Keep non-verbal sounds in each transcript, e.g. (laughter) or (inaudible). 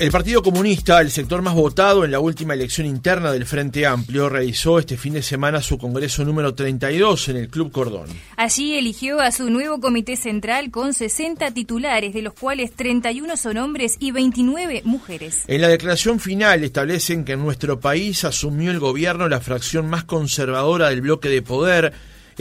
El Partido Comunista, el sector más votado en la última elección interna del Frente Amplio, realizó este fin de semana su congreso número 32 en el Club Cordón. Allí eligió a su nuevo comité central con 60 titulares, de los cuales 31 son hombres y 29 mujeres. En la declaración final establecen que en nuestro país asumió el gobierno la fracción más conservadora del bloque de poder,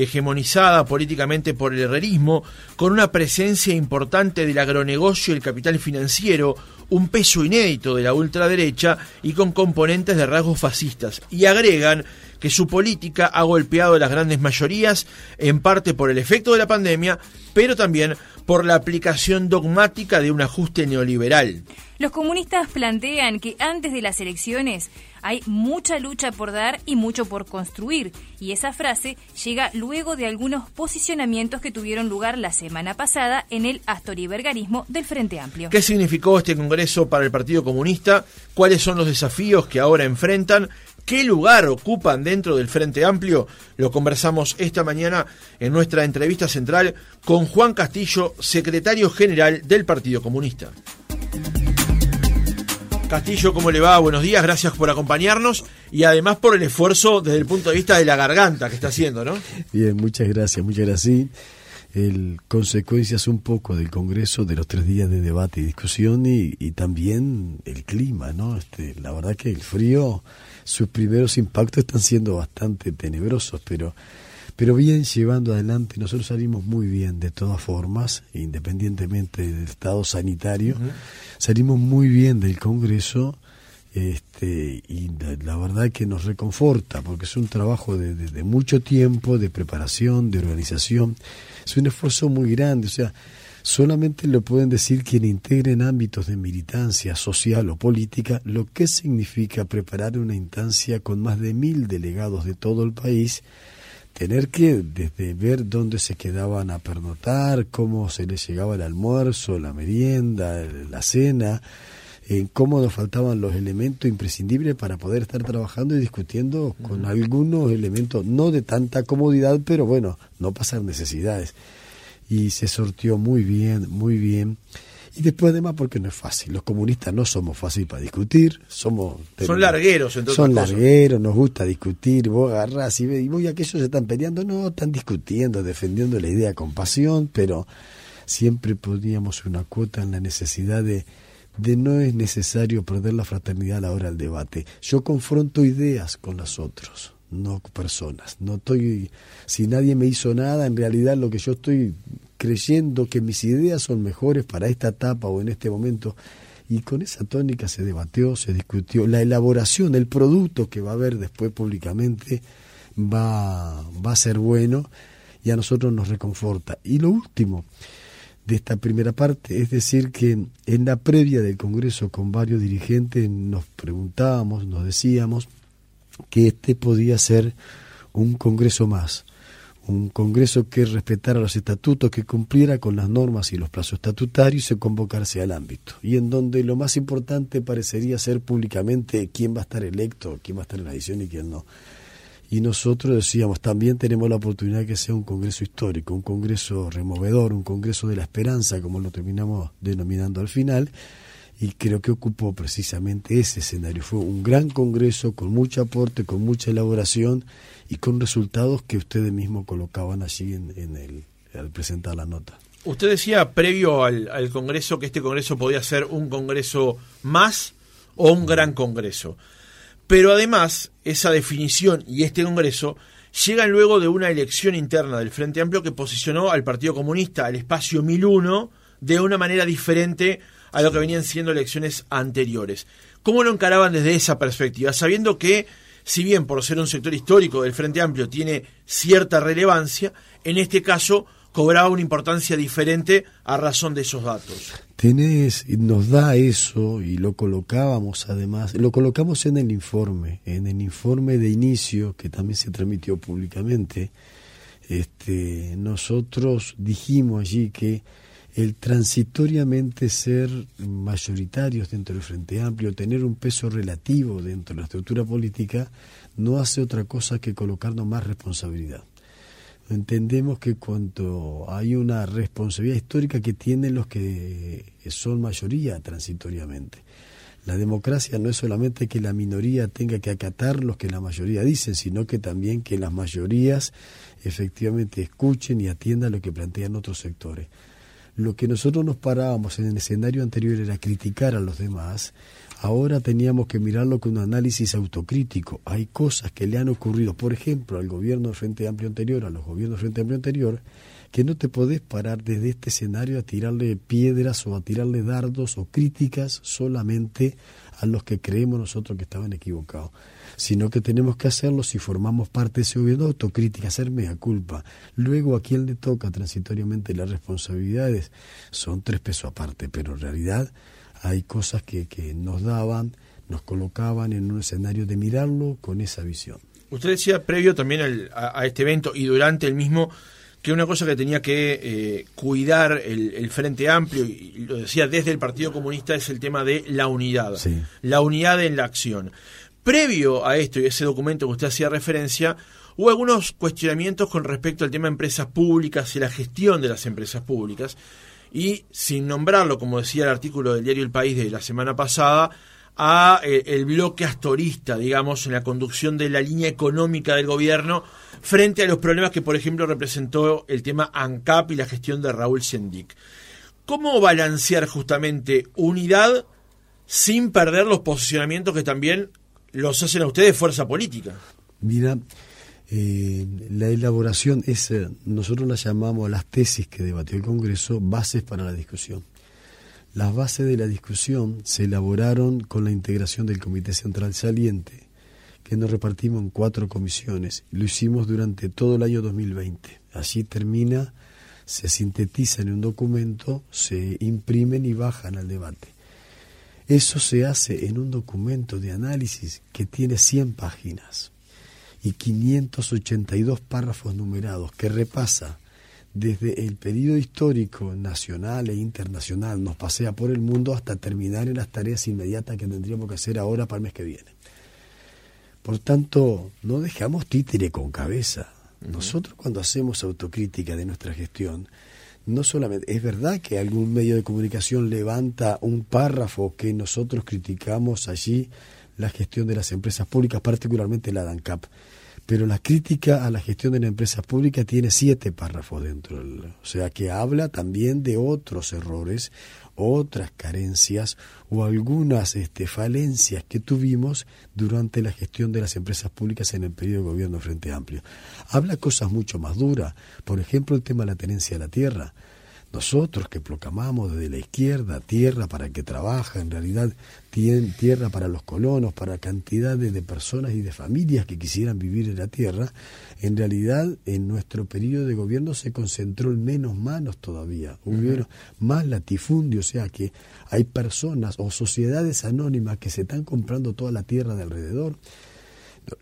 hegemonizada políticamente por el herrerismo, con una presencia importante del agronegocio y el capital financiero, un peso inédito de la ultraderecha y con componentes de rasgos fascistas. Y agregan que su política ha golpeado a las grandes mayorías, en parte por el efecto de la pandemia, pero también por la aplicación dogmática de un ajuste neoliberal. Los comunistas plantean que antes de las elecciones hay mucha lucha por dar y mucho por construir, y esa frase llega luego de algunos posicionamientos que tuvieron lugar la semana pasada en el astoribergarismo del Frente Amplio. ¿Qué significó este Congreso para el Partido Comunista? ¿Cuáles son los desafíos que ahora enfrentan? ¿Qué lugar ocupan dentro del Frente Amplio? Lo conversamos esta mañana en nuestra entrevista central con Juan Castillo, secretario general del Partido Comunista. Castillo, ¿cómo le va? Buenos días, gracias por acompañarnos y además por el esfuerzo desde el punto de vista de la garganta que está haciendo, ¿no? Bien, muchas gracias, muchas gracias. El, consecuencias un poco del Congreso de los tres días de debate y discusión y, también el clima, ¿no? Este, la verdad que el frío, sus primeros impactos están siendo bastante tenebrosos, pero pero bien llevando adelante, nosotros salimos muy bien de todas formas, independientemente del estado sanitario, salimos muy bien del Congreso este, y la, verdad que nos reconforta porque es un trabajo de, de, mucho tiempo, de preparación, de organización, es un esfuerzo muy grande, o sea, solamente lo pueden decir quienes integren ámbitos de militancia social o política, lo que significa preparar una instancia con más de mil delegados de todo el país, tener que desde ver dónde se quedaban a pernotar, cómo se les llegaba el almuerzo, la merienda, la cena, en cómo nos faltaban los elementos imprescindibles para poder estar trabajando y discutiendo con algunos elementos, no de tanta comodidad, pero bueno, no pasar necesidades. Y se sortió muy bien, muy bien. Y después además porque no es fácil. Los comunistas no somos fáciles para discutir, somos... Son largueros, entonces. Son largueros, nos gusta discutir, vos agarrás y, ve, y vos aquellos se están peleando, no, están discutiendo, defendiendo la idea con pasión, pero siempre poníamos una cuota en la necesidad de, de no es necesario perder la fraternidad a la hora del debate. Yo confronto ideas con las otros, no personas. No estoy, si nadie me hizo nada, en realidad lo que yo estoy creyendo que mis ideas son mejores para esta etapa o en este momento. Y con esa tónica se debatió, se discutió. La elaboración, el producto que va a haber después públicamente va, va a ser bueno y a nosotros nos reconforta. Y lo último de esta primera parte es decir que en la previa del Congreso con varios dirigentes nos preguntábamos, nos decíamos que este podía ser un Congreso más un Congreso que respetara los estatutos, que cumpliera con las normas y los plazos estatutarios y se convocarse al ámbito. Y en donde lo más importante parecería ser públicamente quién va a estar electo, quién va a estar en la edición y quién no. Y nosotros decíamos, también tenemos la oportunidad de que sea un Congreso histórico, un Congreso removedor, un Congreso de la esperanza, como lo terminamos denominando al final, y creo que ocupó precisamente ese escenario. Fue un gran Congreso con mucho aporte, con mucha elaboración y con resultados que ustedes mismos colocaban allí en, el, al presentar la nota. Usted decía previo al, Congreso que este Congreso podía ser un Congreso más o un gran Congreso. Pero además, esa definición y este Congreso llegan luego de una elección interna del Frente Amplio que posicionó al Partido Comunista, al espacio 1001, de una manera diferente a lo que venían siendo elecciones anteriores. ¿Cómo lo encaraban desde esa perspectiva? Sabiendo que si bien por ser un sector histórico del Frente Amplio tiene cierta relevancia, en este caso cobraba una importancia diferente a razón de esos datos. Tenés, nos da eso y lo colocábamos además, lo colocamos en el informe, en el informe de inicio que también se transmitió públicamente. Este, nosotros dijimos allí que el transitoriamente ser mayoritarios dentro del Frente Amplio, tener un peso relativo dentro de la estructura política, no hace otra cosa que colocarnos más responsabilidad. Entendemos que cuando hay una responsabilidad histórica que tienen los que son mayoría transitoriamente, La democracia no es solamente que la minoría tenga que acatar lo que la mayoría dicen, sino que también que las mayorías efectivamente escuchen y atiendan lo que plantean otros sectores. Lo que nosotros nos parábamos en el escenario anterior era criticar a los demás, ahora teníamos que mirarlo con un análisis autocrítico. Hay cosas que le han ocurrido, por ejemplo, al gobierno Frente Amplio anterior, a los gobiernos Frente Amplio anterior, que no te podés parar desde este escenario a tirarle piedras o a tirarle dardos o críticas solamente a los que creemos nosotros que estaban equivocados, sino que tenemos que hacerlo si formamos parte de ese gobierno, autocrítica, hacer mea culpa. Luego a quien le toca transitoriamente las responsabilidades son tres pesos aparte, pero en realidad hay cosas que, que nos daban, nos colocaban en un escenario de mirarlo con esa visión. Usted decía previo también a, a este evento y durante el mismo que una cosa que tenía que eh, cuidar el, Frente Amplio, y lo decía desde el Partido Comunista, es el tema de la unidad, la unidad en la acción. Previo a esto y ese documento que usted hacía referencia, hubo algunos cuestionamientos con respecto al tema de empresas públicas y la gestión de las empresas públicas, y sin nombrarlo, como decía el artículo del diario El País de la semana pasada, a eh, el bloque astorista, digamos, en la conducción de la línea económica del gobierno frente a los problemas que, por ejemplo, representó el tema ANCAP y la gestión de Raúl Sendic. ¿Cómo balancear justamente unidad sin perder los posicionamientos que también los hacen a ustedes fuerza política? Mira, eh, la elaboración es, eh, nosotros la llamamos las tesis que debatió el Congreso, bases para la discusión. Las bases de la discusión se elaboraron con la integración del Comité Central Saliente, que nos repartimos en cuatro comisiones. Lo hicimos durante todo el año 2020. Allí termina, se sintetiza en un documento, se imprimen y bajan al debate. Eso se hace en un documento de análisis que tiene 100 páginas y 582 párrafos numerados que repasa desde el periodo histórico nacional e internacional, nos pasea por el mundo hasta terminar en las tareas inmediatas que tendríamos que hacer ahora para el mes que viene. Por tanto, no dejamos títere con cabeza. Nosotros cuando hacemos autocrítica de nuestra gestión, no solamente, es verdad que algún medio de comunicación levanta un párrafo que nosotros criticamos allí la gestión de las empresas públicas, particularmente la DANCAP, pero la crítica a la gestión de la empresa pública tiene siete párrafos dentro, o sea que habla también de otros errores, otras carencias o algunas este, falencias que tuvimos durante la gestión de las empresas públicas en el periodo de gobierno Frente Amplio. Habla cosas mucho más duras, por ejemplo el tema de la tenencia de la tierra. Nosotros que proclamamos desde la izquierda tierra para que trabaja, en realidad tierra para los colonos, para cantidades de personas y de familias que quisieran vivir en la tierra, en realidad en nuestro periodo de gobierno se concentró en menos manos todavía, hubo más latifundio, o sea que hay personas o sociedades anónimas que se están comprando toda la tierra de alrededor.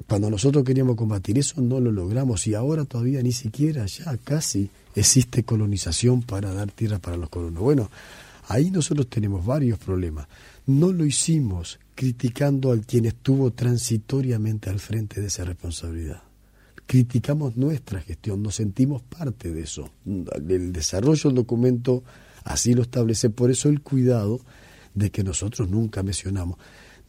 Cuando nosotros queríamos combatir eso no lo logramos y ahora todavía ni siquiera ya casi existe colonización para dar tierra para los colonos. Bueno, ahí nosotros tenemos varios problemas. No lo hicimos criticando al quien estuvo transitoriamente al frente de esa responsabilidad. Criticamos nuestra gestión, nos sentimos parte de eso. El desarrollo del documento así lo establece, por eso el cuidado de que nosotros nunca mencionamos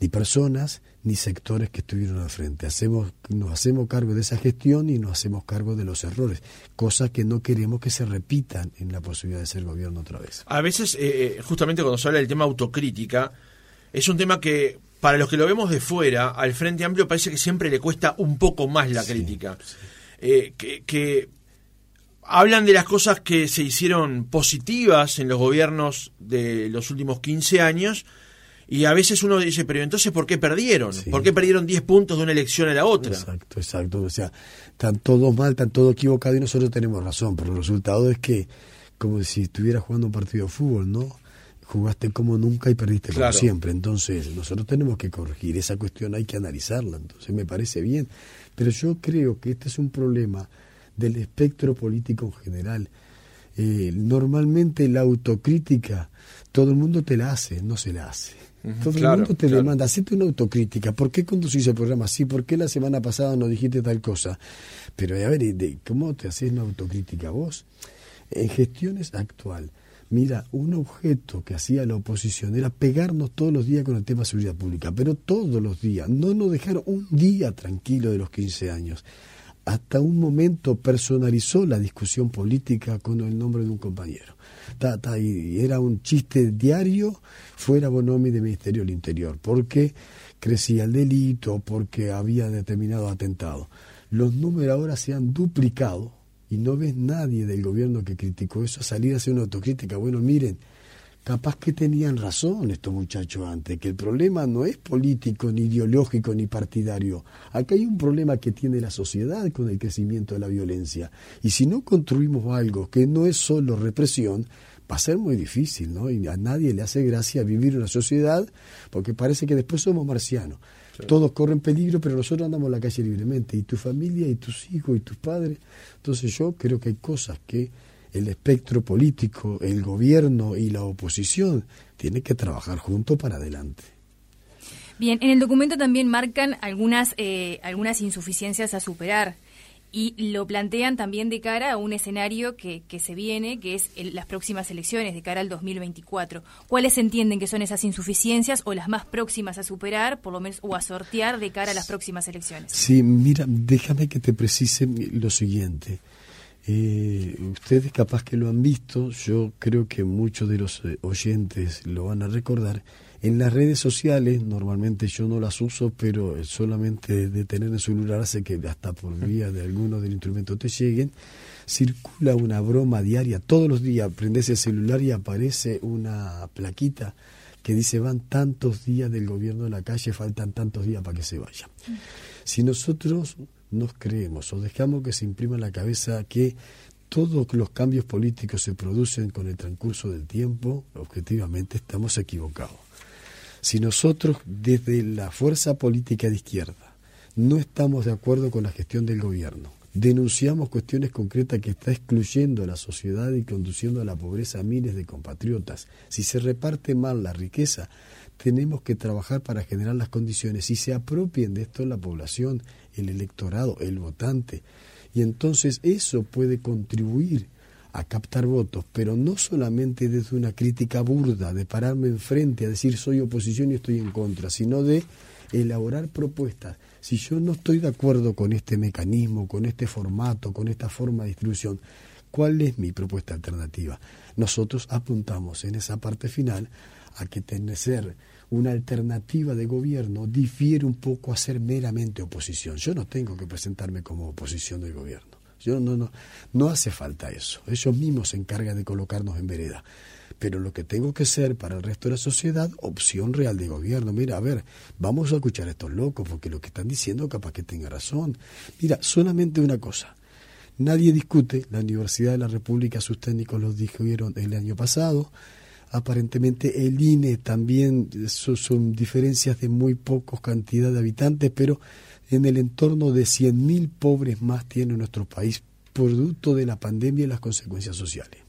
ni personas ni sectores que estuvieron al frente. Hacemos, nos hacemos cargo de esa gestión y nos hacemos cargo de los errores, cosas que no queremos que se repitan en la posibilidad de ser gobierno otra vez. A veces, eh, eh, justamente cuando se habla del tema autocrítica, es un tema que para los que lo vemos de fuera, al Frente Amplio parece que siempre le cuesta un poco más la crítica. Eh, que, que hablan de las cosas que se hicieron positivas en los gobiernos de los últimos 15 años, y a veces uno dice, pero entonces, ¿por qué perdieron? ¿Por qué perdieron 10 puntos de una elección a la otra? Exacto, exacto. O sea, están todos mal, están todos equivocados y nosotros tenemos razón, pero el resultado es que, como si estuvieras jugando un partido de fútbol, ¿no? Jugaste como nunca y perdiste como siempre. Entonces, nosotros tenemos que corregir esa cuestión, hay que analizarla. Entonces, me parece bien. Pero yo creo que este es un problema del espectro político en general. Eh, normalmente la autocrítica, todo el mundo te la hace, no se la hace todo el mundo te demanda, hacete una autocrítica. ¿Por qué conducís el programa así? ¿Por qué la semana pasada no dijiste tal cosa? Pero a ver, ¿cómo te haces una autocrítica vos? En gestiones actual, Mira, un objeto que hacía la oposición era pegarnos todos los días con el tema de seguridad pública, pero todos los días, no nos dejaron un día tranquilo de los 15 años. Hasta un momento personalizó la discusión política con el nombre de un compañero. y era un chiste diario fuera Bonomi de Ministerio del Interior, porque crecía el delito, porque había determinado atentado. Los números ahora se han duplicado y no ves nadie del gobierno que criticó eso salir a hacer una autocrítica. Bueno, miren, capaz que tenían razón estos muchachos antes, que el problema no es político, ni ideológico, ni partidario. Acá hay un problema que tiene la sociedad con el crecimiento de la violencia. Y si no construimos algo que no es solo represión, va a ser muy difícil, ¿no? Y a nadie le hace gracia vivir en una sociedad porque parece que después somos marcianos. Todos corren peligro, pero nosotros andamos en la calle libremente, y tu familia, y tus hijos, y tus padres. Entonces yo creo que hay cosas que el espectro político, el gobierno y la oposición tienen que trabajar juntos para adelante. Bien, en el documento también marcan algunas, eh, algunas insuficiencias a superar y lo plantean también de cara a un escenario que, que se viene, que es las próximas elecciones, de cara al 2024. ¿Cuáles entienden que son esas insuficiencias o las más próximas a superar, por lo menos, o a sortear de cara a las próximas elecciones? Sí, mira, déjame que te precise lo siguiente. Eh, ustedes capaz que lo han visto, yo creo que muchos de los eh, oyentes lo van a recordar en las redes sociales, normalmente yo no las uso, pero solamente de tener el celular hace que hasta por vía de alguno del instrumento te lleguen. Circula una broma diaria, todos los días prendes el celular y aparece una plaquita que dice van tantos días del gobierno de la calle, faltan tantos días para que se vaya. Si nosotros nos creemos o dejamos que se imprima en la cabeza que todos los cambios políticos se producen con el transcurso del tiempo, objetivamente estamos equivocados. Si nosotros desde la fuerza política de izquierda no estamos de acuerdo con la gestión del gobierno, denunciamos cuestiones concretas que está excluyendo a la sociedad y conduciendo a la pobreza a miles de compatriotas, si se reparte mal la riqueza, tenemos que trabajar para generar las condiciones y se apropien de esto la población, el electorado, el votante. Y entonces eso puede contribuir a captar votos, pero no solamente desde una crítica burda, de pararme enfrente a decir soy oposición y estoy en contra, sino de elaborar propuestas. Si yo no estoy de acuerdo con este mecanismo, con este formato, con esta forma de distribución, ¿cuál es mi propuesta alternativa? Nosotros apuntamos en esa parte final a que tener una alternativa de gobierno difiere un poco a ser meramente oposición. Yo no tengo que presentarme como oposición del gobierno. Yo no, no, no hace falta eso. Ellos mismos se encargan de colocarnos en vereda. Pero lo que tengo que ser para el resto de la sociedad, opción real de gobierno. Mira, a ver, vamos a escuchar a estos locos, porque lo que están diciendo capaz que tenga razón. Mira, solamente una cosa. Nadie discute, la Universidad de la República, sus técnicos los dijeron el año pasado, aparentemente el INE también son, diferencias de muy pocos cantidad de habitantes, pero en el entorno de 100.000 pobres más tiene nuestro país, producto de la pandemia y las consecuencias sociales.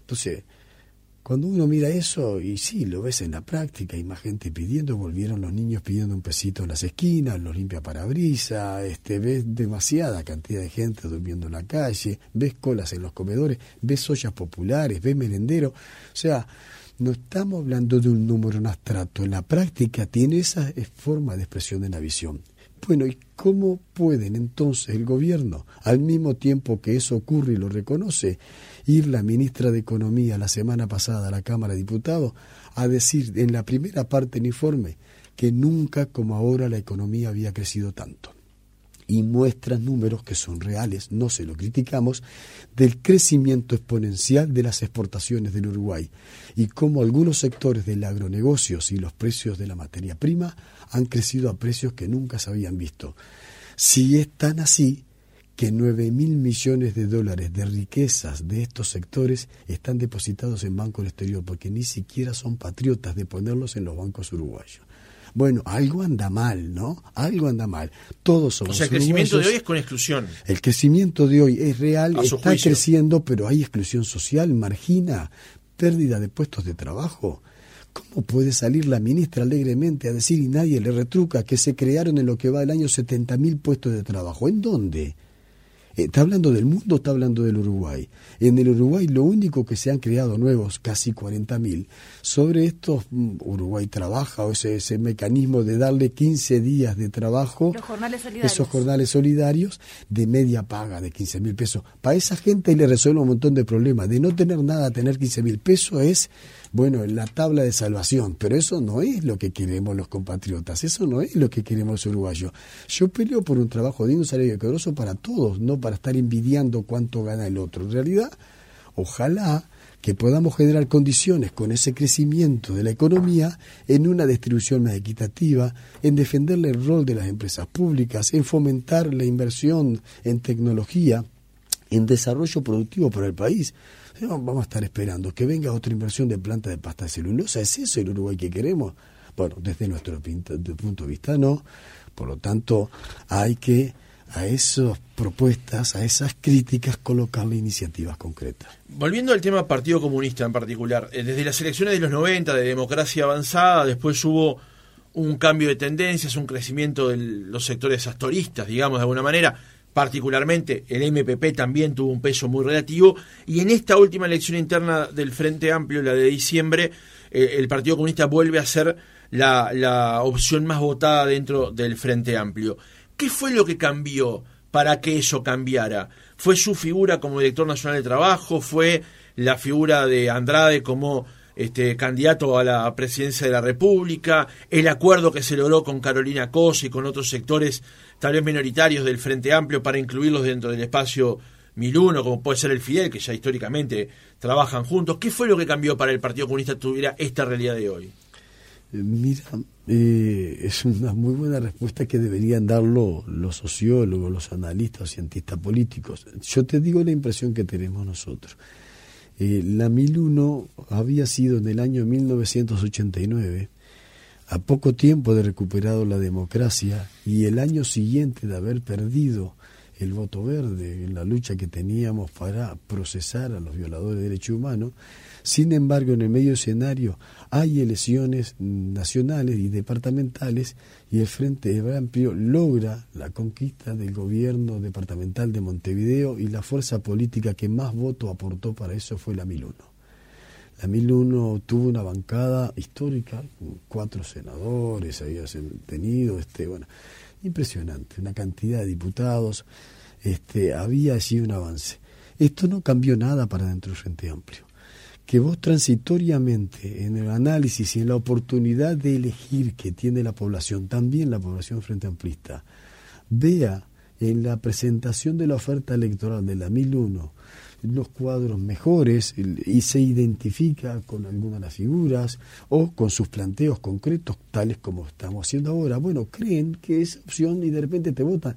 Entonces, cuando uno mira eso, y sí, lo ves en la práctica, hay más gente pidiendo, volvieron los niños pidiendo un pesito en las esquinas, los limpia parabrisa, este, ves demasiada cantidad de gente durmiendo en la calle, ves colas en los comedores, ves ollas populares, ves merenderos, o sea, no estamos hablando de un número en abstracto, en la práctica tiene esa forma de expresión de la visión. Bueno, ¿y cómo pueden entonces el gobierno, al mismo tiempo que eso ocurre y lo reconoce, ir la ministra de Economía la semana pasada a la Cámara de Diputados a decir en la primera parte del informe que nunca como ahora la economía había crecido tanto? Y muestra números que son reales, no se lo criticamos, del crecimiento exponencial de las exportaciones del Uruguay y cómo algunos sectores del agronegocios y los precios de la materia prima han crecido a precios que nunca se habían visto. Si es tan así, que nueve mil millones de dólares de riquezas de estos sectores están depositados en bancos del exterior, porque ni siquiera son patriotas de ponerlos en los bancos uruguayos. Bueno, algo anda mal, ¿no? Algo anda mal. Todos somos O sea, el crecimiento de hoy es con exclusión. El crecimiento de hoy es real, está creciendo, pero hay exclusión social, margina, pérdida de puestos de trabajo. ¿Cómo puede salir la ministra alegremente a decir y nadie le retruca que se crearon en lo que va el año 70.000 puestos de trabajo? ¿En dónde? Está hablando del mundo, está hablando del Uruguay. En el Uruguay lo único que se han creado nuevos, casi 40.000, sobre estos, mm, Uruguay trabaja, o ese, ese mecanismo de darle 15 días de trabajo, Los jornales solidarios. esos jornales solidarios de media paga de 15 mil pesos. Para esa gente le resuelve un montón de problemas. De no tener nada tener 15 mil pesos es, bueno, la tabla de salvación. Pero eso no es lo que queremos los compatriotas, eso no es lo que queremos los uruguayos. Yo peleo por un trabajo digno, un salario decoroso para todos, no para estar envidiando cuánto gana el otro. En realidad, ojalá que podamos generar condiciones con ese crecimiento de la economía en una distribución más equitativa, en defenderle el rol de las empresas públicas, en fomentar la inversión en tecnología, en desarrollo productivo para el país. Vamos a estar esperando que venga otra inversión de planta de pasta de celulosa. ¿Es eso el Uruguay que queremos? Bueno, desde nuestro punto de vista no. Por lo tanto, hay que a esas propuestas, a esas críticas, colocarle iniciativas concretas. Volviendo al tema Partido Comunista en particular, eh, desde las elecciones de los 90 de democracia avanzada, después hubo un cambio de tendencias, un crecimiento de los sectores astoristas, digamos de alguna manera, particularmente el MPP también tuvo un peso muy relativo, y en esta última elección interna del Frente Amplio, la de diciembre, eh, el Partido Comunista vuelve a ser la, la opción más votada dentro del Frente Amplio. ¿Qué fue lo que cambió para que eso cambiara? ¿Fue su figura como director nacional de trabajo? ¿Fue la figura de Andrade como este, candidato a la presidencia de la República? ¿El acuerdo que se logró con Carolina Cosa y con otros sectores tal vez minoritarios del Frente Amplio para incluirlos dentro del espacio 1001, como puede ser el Fidel, que ya históricamente trabajan juntos? ¿Qué fue lo que cambió para el Partido Comunista tuviera esta realidad de hoy? Mira, eh, es una muy buena respuesta que deberían darlo los sociólogos, los analistas, cientistas políticos. Yo te digo la impresión que tenemos nosotros. Eh, la 1001 había sido en el año 1989, a poco tiempo de recuperado la democracia y el año siguiente de haber perdido el voto verde en la lucha que teníamos para procesar a los violadores de derechos humanos. Sin embargo, en el medio escenario hay elecciones nacionales y departamentales y el Frente Amplio logra la conquista del gobierno departamental de Montevideo y la fuerza política que más voto aportó para eso fue la 1001. La 1001 tuvo una bancada histórica, cuatro senadores había tenido, este, bueno, impresionante, una cantidad de diputados, este, había allí un avance. Esto no cambió nada para dentro del Frente Amplio. Que vos transitoriamente en el análisis y en la oportunidad de elegir que tiene la población, también la población Frente Amplista, vea en la presentación de la oferta electoral de la 1001 los cuadros mejores y se identifica con algunas de las figuras o con sus planteos concretos, tales como estamos haciendo ahora. Bueno, creen que es opción y de repente te votan.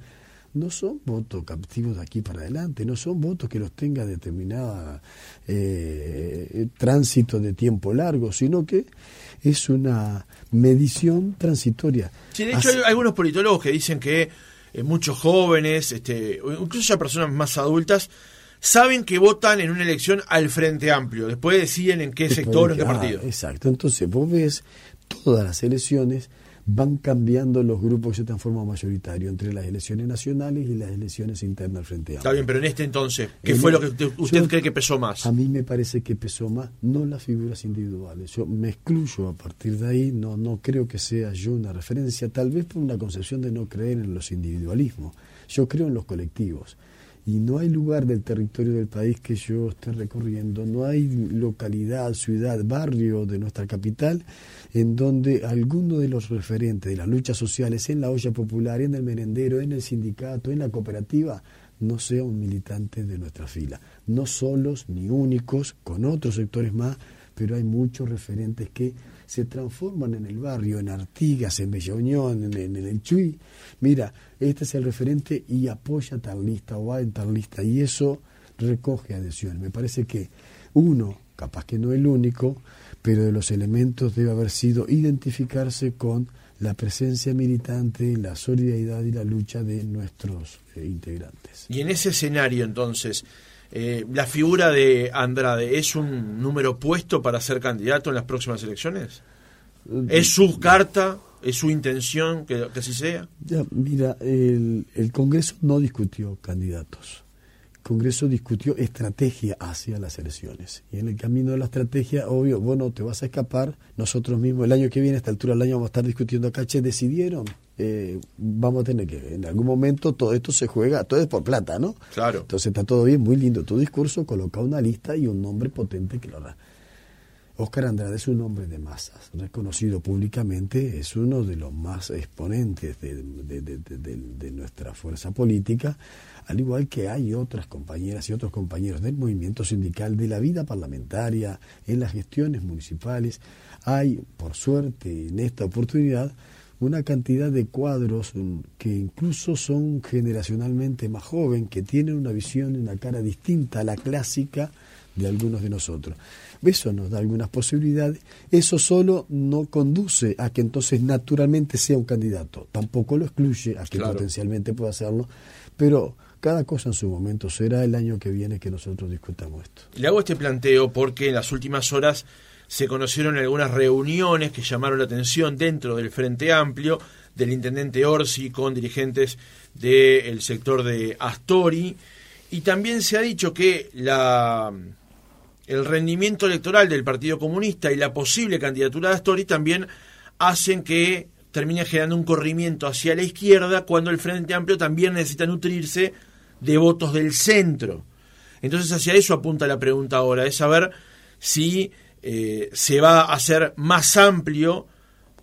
No son votos captivos de aquí para adelante, no son votos que los tenga determinada eh, tránsito de tiempo largo, sino que es una medición transitoria. Sí, de hecho hay algunos politólogos que dicen que eh, muchos jóvenes, este, incluso ya personas más adultas, saben que votan en una elección al Frente Amplio, después deciden en qué sector, en qué partido. Ah, exacto, entonces vos ves todas las elecciones van cambiando los grupos que se transforman mayoritario entre las elecciones nacionales y las elecciones internas del Frente Amplio. Está bien, pero en este entonces, ¿qué en fue lo que usted, usted yo, cree que pesó más? A mí me parece que pesó más, no las figuras individuales. Yo me excluyo a partir de ahí, no, no creo que sea yo una referencia, tal vez por una concepción de no creer en los individualismos. Yo creo en los colectivos y no hay lugar del territorio del país que yo esté recorriendo, no hay localidad, ciudad, barrio de nuestra capital en donde alguno de los referentes de las luchas sociales en la olla popular, en el merendero, en el sindicato, en la cooperativa, no sea un militante de nuestra fila. No solos ni únicos, con otros sectores más, pero hay muchos referentes que se transforman en el barrio, en Artigas, en Bella Unión, en, el Chuy. Mira, este es el referente y apoya tal lista o va en tal lista y eso recoge adhesión. Me parece que uno, capaz que no el único, pero de los elementos debe haber sido identificarse con la presencia militante, la solidaridad y la lucha de nuestros eh, integrantes. Y en ese escenario entonces, eh, ¿La figura de Andrade es un número puesto para ser candidato en las próximas elecciones? ¿Es su carta? ¿Es su intención que, que así sea? Mira, el, el, Congreso no discutió candidatos. Congreso discutió estrategia hacia las elecciones. Y en el camino de la estrategia, obvio, vos no te vas a escapar. Nosotros mismos, el año que viene, a esta altura del año, vamos a estar discutiendo acá, che, decidieron. Eh, vamos a tener que, en algún momento, todo esto se juega, todo es por plata, ¿no? Claro. Entonces está todo bien, muy lindo tu discurso, coloca una lista y un nombre potente que lo hará. Oscar Andrade es un hombre de masas, reconocido públicamente, es uno de los más exponentes de, de, nuestra fuerza política, al igual que hay otras compañeras y otros compañeros del movimiento sindical, de la vida parlamentaria, en las gestiones municipales. Hay, por suerte, en esta oportunidad, una cantidad de cuadros que incluso son generacionalmente más jóvenes, que tienen una visión y una cara distinta a la clásica de algunos de nosotros. Eso nos da algunas posibilidades. Eso solo no conduce a que entonces naturalmente sea un candidato. Tampoco lo excluye a que potencialmente pueda hacerlo. Pero cada cosa en su momento. Será el año que viene que nosotros discutamos esto. Le hago este planteo porque en las últimas horas se conocieron algunas reuniones que llamaron la atención dentro del Frente Amplio del intendente Orsi con dirigentes del sector de Astori y también se ha dicho que la el rendimiento electoral del Partido Comunista y la posible candidatura de Astori también hacen que termine generando un corrimiento hacia la izquierda cuando el Frente Amplio también necesita nutrirse de votos del centro. Entonces hacia eso apunta la pregunta ahora, es saber si eh, se va a hacer más amplio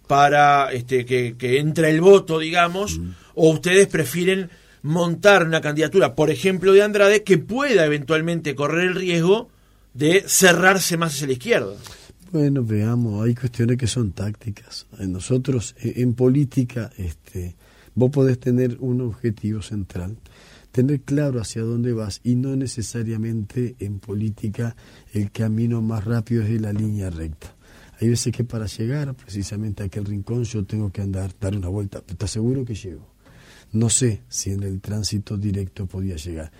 para este, que, que entre el voto, digamos, o ustedes prefieren montar una candidatura, por ejemplo, de Andrade, que pueda eventualmente correr el riesgo de cerrarse más hacia la izquierda. Bueno, veamos, hay cuestiones que son tácticas. Nosotros eh, en política, este, vos podés tener un objetivo central, tener claro hacia dónde vas y no necesariamente en política el camino más rápido es la línea recta. Hay veces que para llegar precisamente a aquel rincón yo tengo que andar, dar una vuelta. ¿Estás seguro que llego? No sé si en el tránsito directo podía llegar.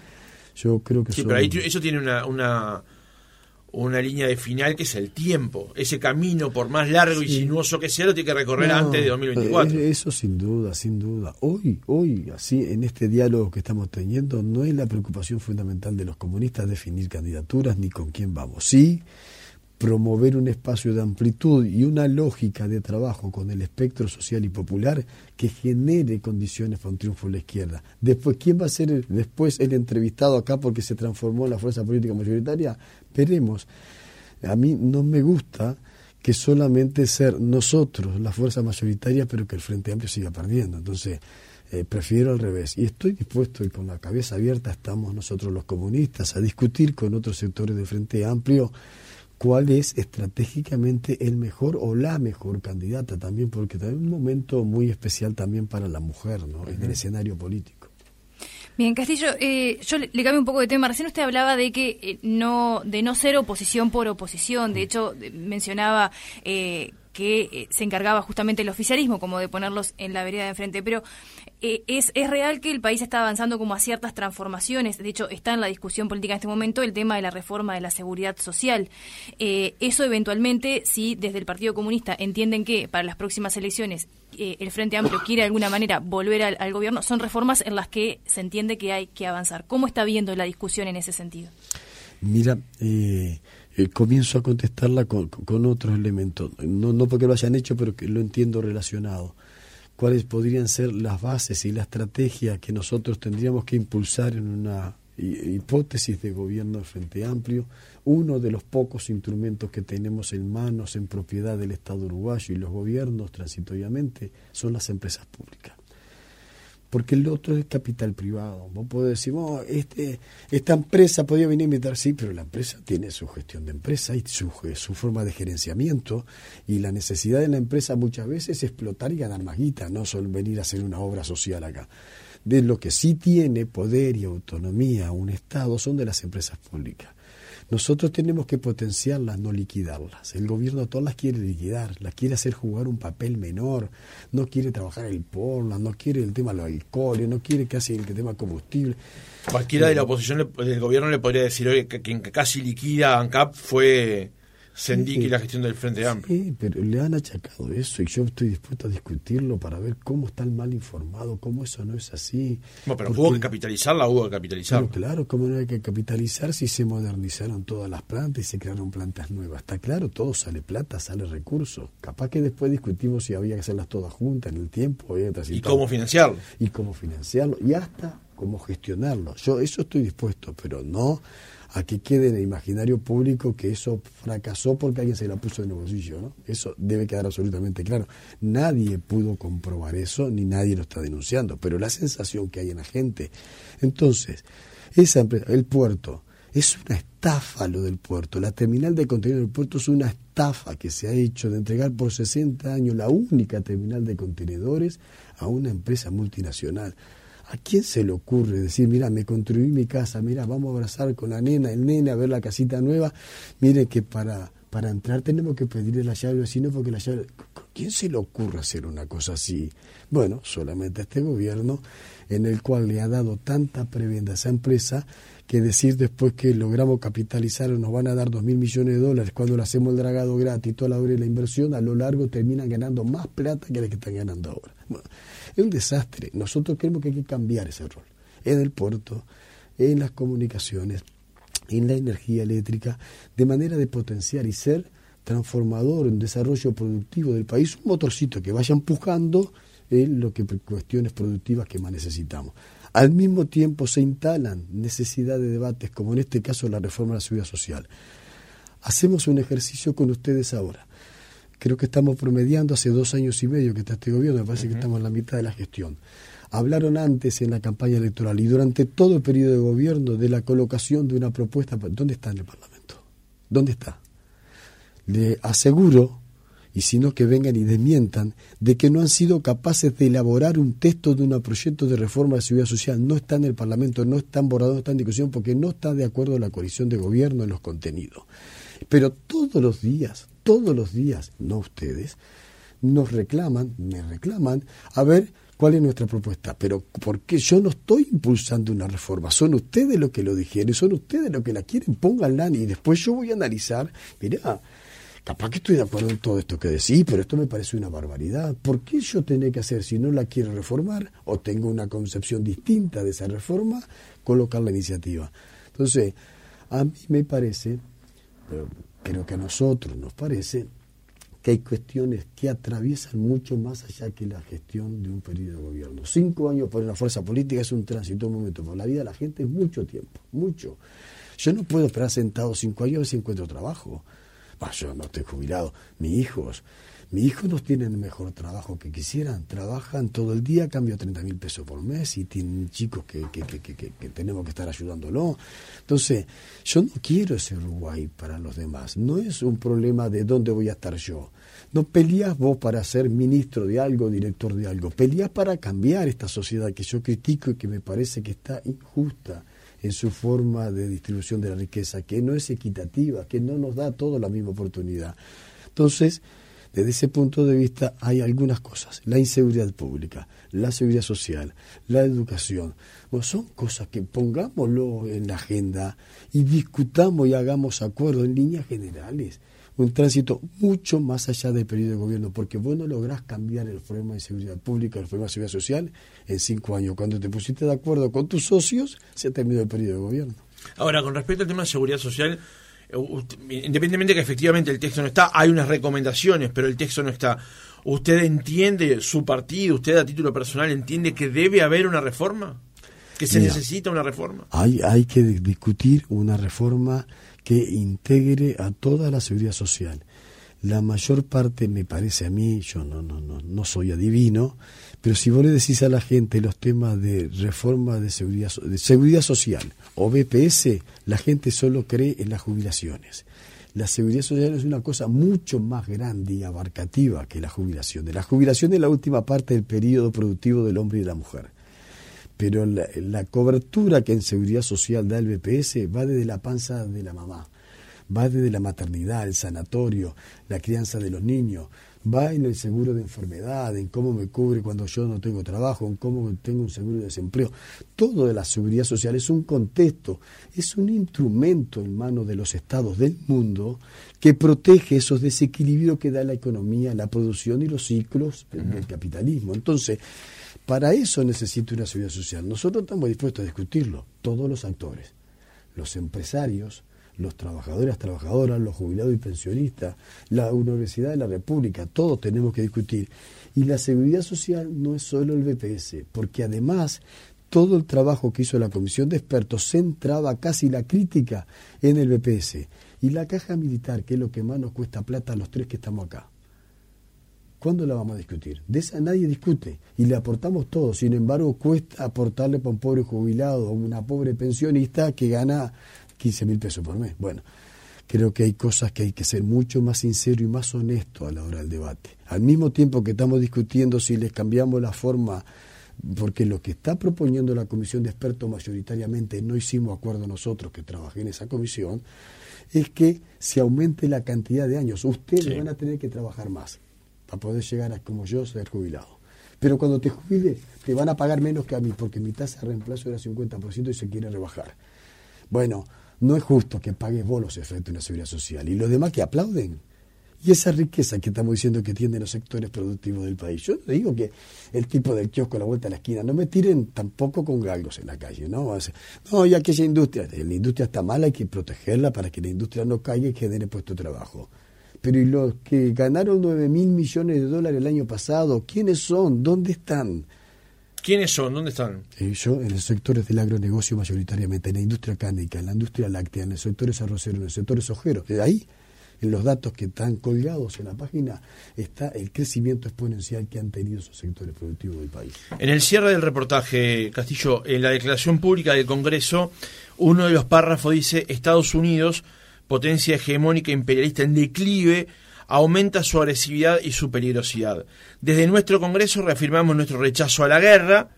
Yo creo que... Sí, pero eso tiene una, una una línea de final que es el tiempo. Ese camino, por más largo y sinuoso que sea, lo tiene que recorrer antes de 2024. Eh, eso sin duda, sin duda. Hoy, hoy, así, en este diálogo que estamos teniendo, no es la preocupación fundamental de los comunistas definir candidaturas ni con quién vamos. Sí, promover un espacio de amplitud y una lógica de trabajo con el espectro social y popular que genere condiciones para un triunfo de la izquierda. Después, ¿quién va a ser después el entrevistado acá porque se transformó en la fuerza política mayoritaria? Veremos. A mí no me gusta que solamente ser nosotros la fuerza mayoritaria, pero que el Frente Amplio siga perdiendo. Entonces, eh, prefiero al revés. Y estoy dispuesto y con la cabeza abierta estamos nosotros los comunistas a discutir con otros sectores del Frente Amplio cuál es estratégicamente el mejor o la mejor candidata también, porque es un momento muy especial también para la mujer ¿no? en el escenario político. Bien, Castillo, eh, yo le, cambio un poco de tema. Recién usted hablaba de que eh, no, de no ser oposición por oposición. De mm. hecho, mencionaba eh, que eh, se encargaba justamente el oficialismo, como de ponerlos en la vereda de enfrente. Pero eh, es, es real que el país está avanzando como a ciertas transformaciones. De hecho, está en la discusión política en este momento el tema de la reforma de la seguridad social. Eh, eso eventualmente, si desde el Partido Comunista entienden que para las próximas elecciones el Frente Amplio quiere de alguna manera volver al, gobierno, son reformas en las que se entiende que hay que avanzar. ¿Cómo está viendo la discusión en ese sentido? Mira, eh, eh, comienzo a contestarla con, con otros elementos, no, no porque lo hayan hecho, pero que lo entiendo relacionado. ¿Cuáles podrían ser las bases y la estrategia que nosotros tendríamos que impulsar en una hipótesis de gobierno del Frente Amplio? Uno de los pocos instrumentos que tenemos en manos, en propiedad del Estado uruguayo y los gobiernos transitoriamente, son las empresas públicas porque el otro es capital privado. Vos podés decir, oh, este, esta empresa podría venir a invitar, sí, pero la empresa tiene su gestión de empresa y su, su forma de gerenciamiento y la necesidad de la empresa muchas veces es explotar y ganar más guita, no solo venir a hacer una obra social acá. De lo que sí tiene poder y autonomía un Estado son de las empresas públicas. Nosotros tenemos que potenciarlas, no liquidarlas. El gobierno todas las quiere liquidar, las quiere hacer jugar un papel menor, no quiere trabajar el porno, no quiere el tema de los alcoholes, no quiere casi el tema combustible. Cualquiera de la oposición del gobierno le podría decir, oye, que quien casi liquida ANCAP fue Sendic y la gestión del Frente Amplio. Sí, pero le han achacado eso y yo estoy dispuesto a discutirlo para ver cómo están mal informados, cómo eso no es así. Bueno, pero Porque- hubo que capitalizarla, hubo que capitalizarla. Claro, cómo no hay que capitalizar si se modernizaron todas las plantas y se crearon plantas nuevas. Está claro, todo sale plata, sale recursos. Capaz que después discutimos si había que hacerlas todas juntas en el tiempo. Y, otras ¿Y tal. cómo financiarlo? y cómo financiarlo y hasta cómo gestionarlo. Yo eso estoy dispuesto, pero no a que quede en el imaginario público que eso fracasó porque alguien se la puso en el bolsillo. Eso debe quedar absolutamente claro. Nadie pudo comprobar eso ni nadie lo está denunciando, pero la sensación que hay en la gente. Entonces, esa empresa, el puerto, es una estafa lo del puerto. La terminal de contenedores del puerto es una estafa que se ha hecho de entregar por 60 años la única terminal de contenedores a una empresa multinacional. ¿A quién se le ocurre decir, mira, me construí mi casa, mira, vamos a abrazar con la nena, el nene, a ver la casita nueva? Mire que para, para entrar tenemos que pedirle la llave al vecino porque la llave... ¿Quién se le ocurre hacer una cosa así? Bueno, solamente este gobierno en el cual le ha dado tanta prebenda a esa empresa que decir después que logramos capitalizar nos van a dar dos mil millones de dólares cuando le hacemos el dragado gratis, toda la hora de la inversión, a lo largo terminan ganando más plata que la que están ganando ahora. Bueno, es un desastre. Nosotros creemos que hay que cambiar ese rol. En el puerto, en las comunicaciones, en la energía eléctrica, de manera de potenciar y ser transformador, un desarrollo productivo del país, un motorcito que vaya empujando en lo que cuestiones productivas que más necesitamos. Al mismo tiempo se instalan necesidad de debates, como en este caso la reforma de la seguridad social. Hacemos un ejercicio con ustedes ahora. Creo que estamos promediando hace dos años y medio que está este gobierno, me parece que estamos en la mitad de la gestión. Hablaron antes en la campaña electoral y durante todo el periodo de gobierno de la colocación de una propuesta. ¿Dónde está en el Parlamento? ¿Dónde está? Le aseguro, y si no que vengan y desmientan, de que no han sido capaces de elaborar un texto de un proyecto de reforma de seguridad social. No está en el Parlamento, no está en borrador, no está en discusión, porque no está de acuerdo la coalición de gobierno en los contenidos. Pero todos los días, todos los días, no ustedes, nos reclaman, me reclaman, a ver cuál es nuestra propuesta. Pero porque yo no estoy impulsando una reforma, son ustedes los que lo dijeron, son ustedes los que la quieren, pónganla y después yo voy a analizar, mirá, capaz que estoy de acuerdo en todo esto que decís, pero esto me parece una barbaridad. ¿Por qué yo tengo que hacer, si no la quiero reformar, o tengo una concepción distinta de esa reforma, colocar la iniciativa? Entonces, a mí me parece, creo que a nosotros nos parece, que hay cuestiones que atraviesan mucho más allá que la gestión de un periodo de gobierno. Cinco años por una fuerza política es un tránsito, un momento. Por la vida de la gente es mucho tiempo, mucho. Yo no puedo esperar sentado cinco años a ver si encuentro trabajo. Bah, yo no estoy jubilado. Mis hijos, mis hijos no tienen el mejor trabajo que quisieran. Trabajan todo el día, cambio 30 mil pesos por mes y tienen chicos que, que, que, que, tenemos que estar ayudándolo. Entonces, yo no quiero ese Uruguay para los demás. No es un problema de dónde voy a estar yo. No peleas vos para ser ministro de algo, director de algo. Peleas para cambiar esta sociedad que yo critico y que me parece que está injusta en su forma de distribución de la riqueza, que no es equitativa, que no nos da a todos la misma oportunidad. Entonces, desde ese punto de vista hay algunas cosas. La inseguridad pública, la seguridad social, la educación. Son cosas que pongámoslo en la agenda y discutamos y hagamos acuerdos en líneas generales. Un tránsito mucho más allá del periodo de gobierno, porque vos no lográs cambiar el problema de seguridad pública, el problema de seguridad social en cinco años. Cuando te pusiste de acuerdo con tus socios, se terminó el periodo de gobierno. Ahora, con respecto al tema de seguridad social, independientemente que efectivamente el texto no está, hay unas recomendaciones, pero el texto no está. ¿Usted entiende, su partido, usted a título personal, entiende que debe haber una reforma? ¿Que se Mira, necesita una reforma? Hay, hay que discutir una reforma que integre a toda la seguridad social. La mayor parte, me parece a mí, yo no, no, no, no soy adivino, pero si vos le decís a la gente los temas de reforma de seguridad, de seguridad social o BPS, la gente solo cree en las jubilaciones. La seguridad social es una cosa mucho más grande y abarcativa que la jubilación. La jubilación es la última parte del periodo productivo del hombre y de la mujer pero la, la cobertura que en seguridad social da el BPS va desde la panza de la mamá, va desde la maternidad, el sanatorio, la crianza de los niños, va en el seguro de enfermedad, en cómo me cubre cuando yo no tengo trabajo, en cómo tengo un seguro de desempleo. Todo de la seguridad social es un contexto, es un instrumento en manos de los estados del mundo que protege esos desequilibrios que da la economía, la producción y los ciclos del capitalismo. Entonces, para eso necesito una seguridad social. Nosotros estamos dispuestos a discutirlo, todos los actores, los empresarios, los trabajadores, trabajadoras, los jubilados y pensionistas, la Universidad de la República, todos tenemos que discutir. Y la seguridad social no es solo el BPS, porque además todo el trabajo que hizo la comisión de expertos centraba casi la crítica en el BPS. Y la caja militar, que es lo que más nos cuesta plata a los tres que estamos acá. ¿Cuándo la vamos a discutir? De esa nadie discute y le aportamos todo. Sin embargo, cuesta aportarle para un pobre jubilado o una pobre pensionista que gana 15 mil pesos por mes. Bueno, creo que hay cosas que hay que ser mucho más sincero y más honesto a la hora del debate. Al mismo tiempo que estamos discutiendo si les cambiamos la forma, porque lo que está proponiendo la comisión de expertos mayoritariamente, no hicimos acuerdo nosotros que trabajé en esa comisión, es que se aumente la cantidad de años. Ustedes van a tener que trabajar más para poder llegar a, como yo, ser jubilado. Pero cuando te jubiles, te van a pagar menos que a mí, porque mi tasa de reemplazo era 50% y se quiere rebajar. Bueno, no es justo que pagues vos los efectos de una seguridad social y los demás que aplauden. Y esa riqueza que estamos diciendo que tienen los sectores productivos del país. Yo digo que el tipo del kiosco a la vuelta a la esquina, no me tiren tampoco con galgos en la calle, ¿no? No, y aquella industria, la industria está mala, hay que protegerla para que la industria no caiga y genere puesto de trabajo. Pero ¿y los que ganaron 9 mil millones de dólares el año pasado? ¿Quiénes son? ¿Dónde están? ¿Quiénes son? ¿Dónde están? Eh, yo, en los sectores del agronegocio mayoritariamente, en la industria cárnica, en la industria láctea, en los sectores arroceros, en los sectores ojeros. De ahí, en los datos que están colgados en la página, está el crecimiento exponencial que han tenido esos sectores productivos del país. En el cierre del reportaje, Castillo, en la declaración pública del Congreso, uno de los párrafos dice Estados Unidos, potencia hegemónica imperialista en declive, aumenta su agresividad y su peligrosidad. Desde nuestro Congreso reafirmamos nuestro rechazo a la guerra,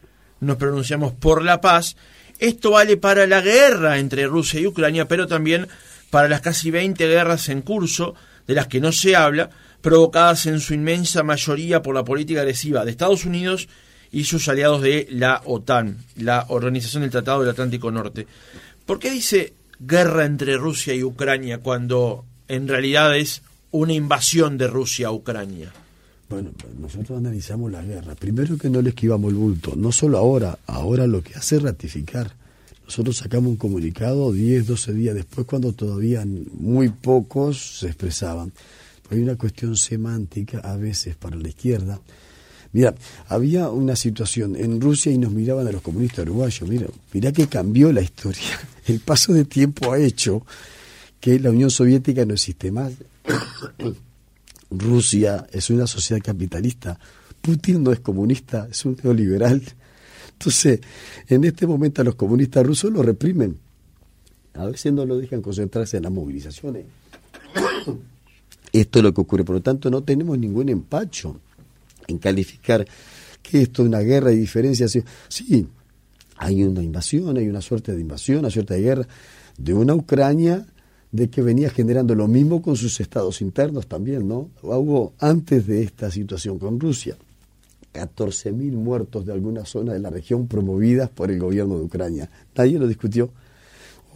nos pronunciamos por la paz. Esto vale para la guerra entre Rusia y Ucrania, pero también para las casi 20 guerras en curso, de las que no se habla, provocadas en su inmensa mayoría por la política agresiva de Estados Unidos y sus aliados de la OTAN, la Organización del Tratado del Atlántico Norte. ¿Por qué dice guerra entre Rusia y Ucrania cuando en realidad es una invasión de Rusia a Ucrania? Bueno, nosotros analizamos la guerra. Primero que no le esquivamos el bulto, no solo ahora, ahora lo que hace ratificar. Nosotros sacamos un comunicado 10, 12 días después cuando todavía muy pocos se expresaban. Hay una cuestión semántica a veces para la izquierda. Mira, había una situación en Rusia y nos miraban a los comunistas uruguayos. Mira, mira que cambió la historia. (laughs) El paso de tiempo ha hecho que la Unión Soviética no existe más. (coughs) Rusia es una sociedad capitalista. Putin no es comunista, es un neoliberal. Entonces, en este momento a los comunistas rusos lo reprimen. A veces no lo dejan concentrarse en las movilizaciones. (coughs) Esto es lo que ocurre. Por lo tanto, no tenemos ningún empacho en calificar que esto es una guerra de diferenciación. Sí, hay una invasión, hay una suerte de invasión, una suerte de guerra de una Ucrania de que venía generando lo mismo con sus estados internos también, ¿no? Hubo antes de esta situación con Rusia 14.000 muertos de alguna zona de la región promovidas por el gobierno de Ucrania. Nadie lo discutió.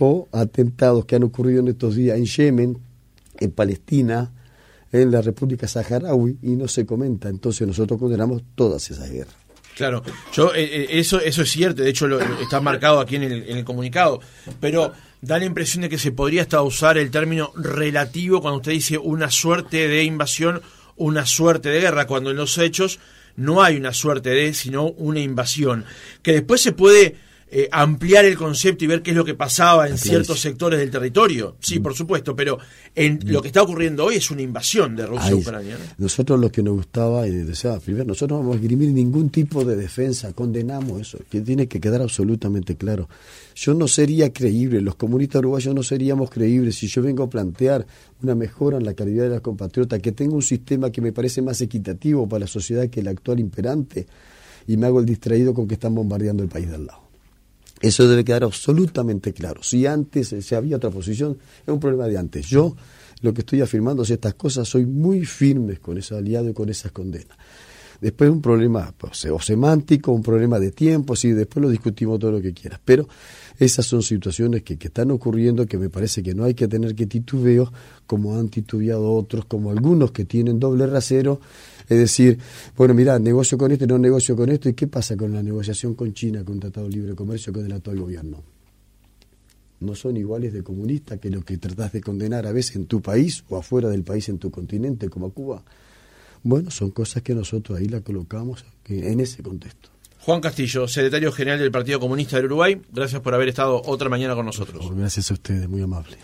O atentados que han ocurrido en estos días en Yemen, en Palestina, en la República Saharaui y no se comenta. Entonces nosotros condenamos todas esas guerras. Claro, yo eh, eh, eso eso es cierto, de hecho lo, está marcado aquí en el, en el comunicado, pero da la impresión de que se podría hasta usar el término relativo cuando usted dice una suerte de invasión, una suerte de guerra, cuando en los hechos no hay una suerte de, sino una invasión, que después se puede eh, ampliar el concepto y ver qué es lo que pasaba en ciertos sectores del territorio. Sí, mm. por supuesto, pero en mm. lo que está ocurriendo hoy es una invasión de Rusia a Ucrania. Nosotros lo que nos gustaba y deseaba, primero, nosotros no vamos a esgrimir ningún tipo de defensa, condenamos eso, que tiene que quedar absolutamente claro. Yo no sería creíble, los comunistas uruguayos no seríamos creíbles si yo vengo a plantear una mejora en la calidad de las compatriotas, que tenga un sistema que me parece más equitativo para la sociedad que el actual imperante, y me hago el distraído con que están bombardeando el país de al lado. Eso debe quedar absolutamente claro. Si antes se había otra posición, es un problema de antes. Yo lo que estoy afirmando es estas cosas, soy muy firme con ese aliado y con esas condenas. Después un problema pues, o semántico, un problema de tiempo, sí, después lo discutimos todo lo que quieras. Pero esas son situaciones que, que están ocurriendo que me parece que no hay que tener que titubeo, como han titubeado otros, como algunos que tienen doble rasero. Es decir, bueno, mira, negocio con esto, no negocio con esto, ¿y qué pasa con la negociación con China, con tratado de libre comercio con el actual gobierno? no son iguales de comunistas que lo que tratás de condenar a veces en tu país o afuera del país en tu continente como Cuba. Bueno, son cosas que nosotros ahí la colocamos en ese contexto. Juan Castillo, secretario general del Partido Comunista del Uruguay, gracias por haber estado otra mañana con nosotros. Gracias a ustedes, muy amable.